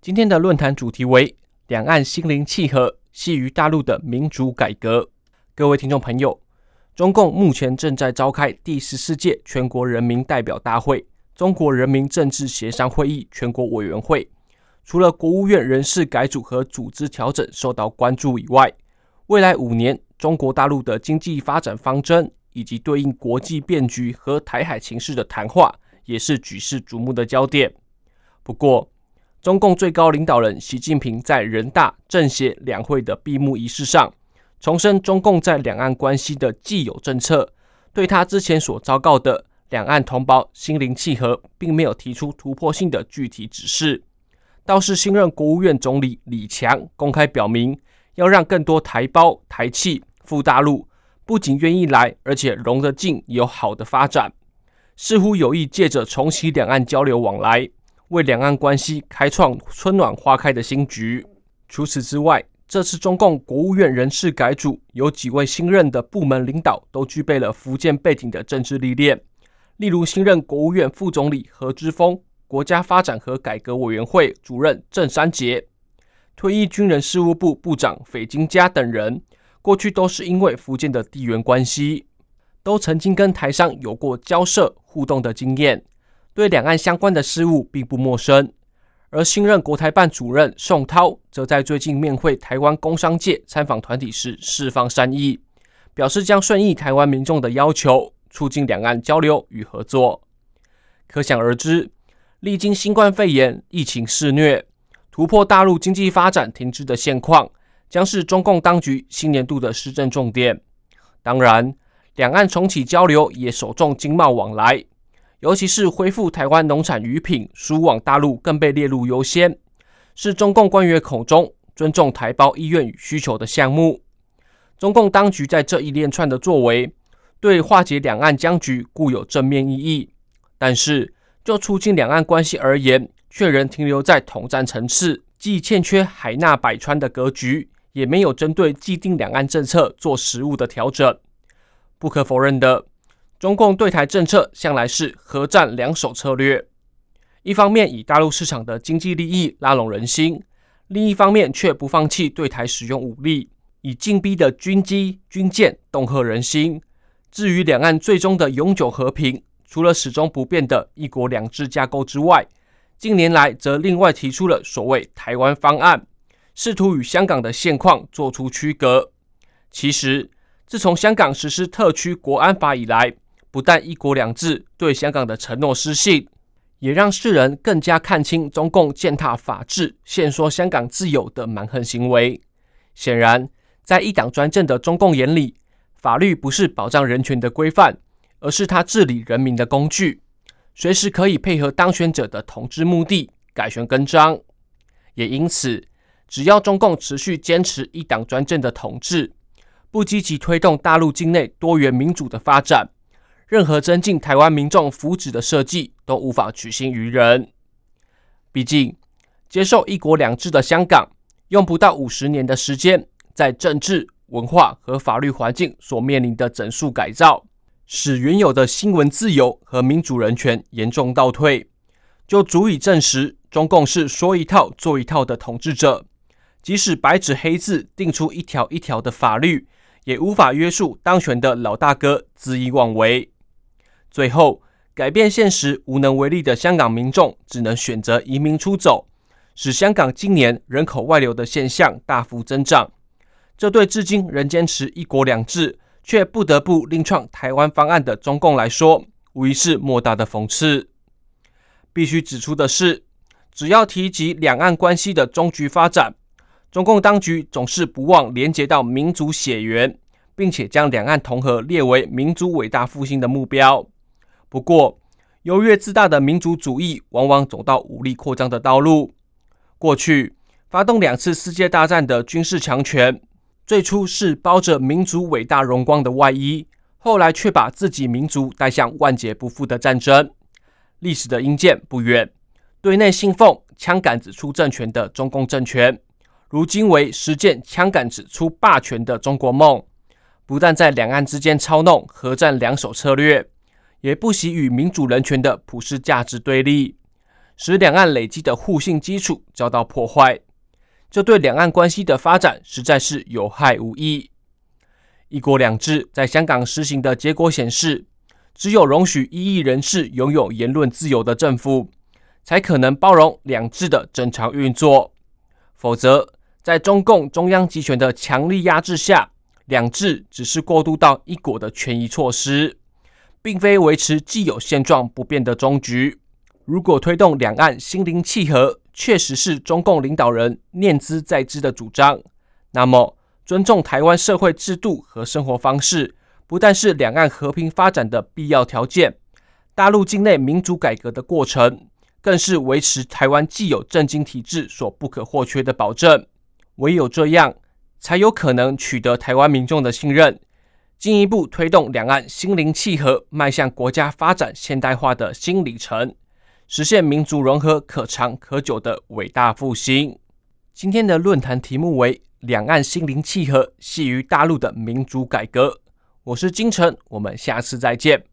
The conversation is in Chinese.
今天的论坛主题为两岸心灵契合，系于大陆的民主改革。各位听众朋友，中共目前正在召开第十四届全国人民代表大会、中国人民政治协商会议全国委员会。除了国务院人事改组和组织调整受到关注以外，未来五年中国大陆的经济发展方针。以及对应国际变局和台海情势的谈话，也是举世瞩目的焦点。不过，中共最高领导人习近平在人大政协两会的闭幕仪式上，重申中共在两岸关系的既有政策，对他之前所昭告的两岸同胞心灵契合，并没有提出突破性的具体指示。倒是新任国务院总理李强公开表明，要让更多台胞台企赴大陆。不仅愿意来，而且融得进，有好的发展，似乎有意借着重启两岸交流往来，为两岸关系开创春暖花开的新局。除此之外，这次中共国务院人事改组，有几位新任的部门领导都具备了福建背景的政治历练，例如新任国务院副总理何之峰、国家发展和改革委员会主任郑山杰、退役军人事务部部长斐金佳等人。过去都是因为福建的地缘关系，都曾经跟台商有过交涉互动的经验，对两岸相关的事务并不陌生。而新任国台办主任宋涛，则在最近面会台湾工商界参访团体时释放善意，表示将顺应台湾民众的要求，促进两岸交流与合作。可想而知，历经新冠肺炎疫情肆虐，突破大陆经济发展停滞的现况。将是中共当局新年度的施政重点。当然，两岸重启交流也首重经贸往来，尤其是恢复台湾农产渔品输往大陆，更被列入优先，是中共官员口中尊重台胞意愿与需求的项目。中共当局在这一连串的作为，对化解两岸僵局固有正面意义，但是就促进两岸关系而言，却仍停留在统战层次，既欠缺海纳百川的格局。也没有针对既定两岸政策做实务的调整。不可否认的，中共对台政策向来是核战两手策略，一方面以大陆市场的经济利益拉拢人心，另一方面却不放弃对台使用武力，以进逼的军机军舰恫吓人心。至于两岸最终的永久和平，除了始终不变的一国两制架构之外，近年来则另外提出了所谓台湾方案。试图与香港的现况做出区隔。其实，自从香港实施特区国安法以来，不但“一国两制”对香港的承诺失信，也让世人更加看清中共践踏法治、限缩香港自由的蛮横行为。显然，在一党专政的中共眼里，法律不是保障人权的规范，而是他治理人民的工具，随时可以配合当选者的统治目的改弦更张。也因此，只要中共持续坚持一党专政的统治，不积极推动大陆境内多元民主的发展，任何增进台湾民众福祉的设计都无法取信于人。毕竟，接受一国两制的香港，用不到五十年的时间，在政治、文化和法律环境所面临的整肃改造，使原有的新闻自由和民主人权严重倒退，就足以证实中共是说一套做一套的统治者。即使白纸黑字定出一条一条的法律，也无法约束当权的老大哥恣意妄为。最后，改变现实无能为力的香港民众，只能选择移民出走，使香港今年人口外流的现象大幅增长。这对至今仍坚持一国两制，却不得不另创台湾方案的中共来说，无疑是莫大的讽刺。必须指出的是，只要提及两岸关系的终局发展，中共当局总是不忘连接到民族血缘，并且将两岸同和列为民族伟大复兴的目标。不过，优越自大的民族主义往往走到武力扩张的道路。过去发动两次世界大战的军事强权，最初是包着民族伟大荣光的外衣，后来却把自己民族带向万劫不复的战争。历史的阴间不远，对内信奉枪杆子出政权的中共政权，如今为实践枪杆子出霸权的中国梦。不但在两岸之间操弄核战两手策略，也不惜与民主人权的普世价值对立，使两岸累积的互信基础遭到破坏。这对两岸关系的发展实在是有害无益。一国两制在香港实行的结果显示，只有容许异议人士拥有言论自由的政府，才可能包容两制的正常运作。否则，在中共中央集权的强力压制下，两制只是过渡到一国的权宜措施，并非维持既有现状不变的终局。如果推动两岸心灵契合，确实是中共领导人念兹在兹的主张，那么尊重台湾社会制度和生活方式，不但是两岸和平发展的必要条件，大陆境内民主改革的过程，更是维持台湾既有政经体制所不可或缺的保证。唯有这样。才有可能取得台湾民众的信任，进一步推动两岸心灵契合，迈向国家发展现代化的新里程，实现民族融合可长可久的伟大复兴。今天的论坛题目为“两岸心灵契合，系于大陆的民主改革”。我是金城，我们下次再见。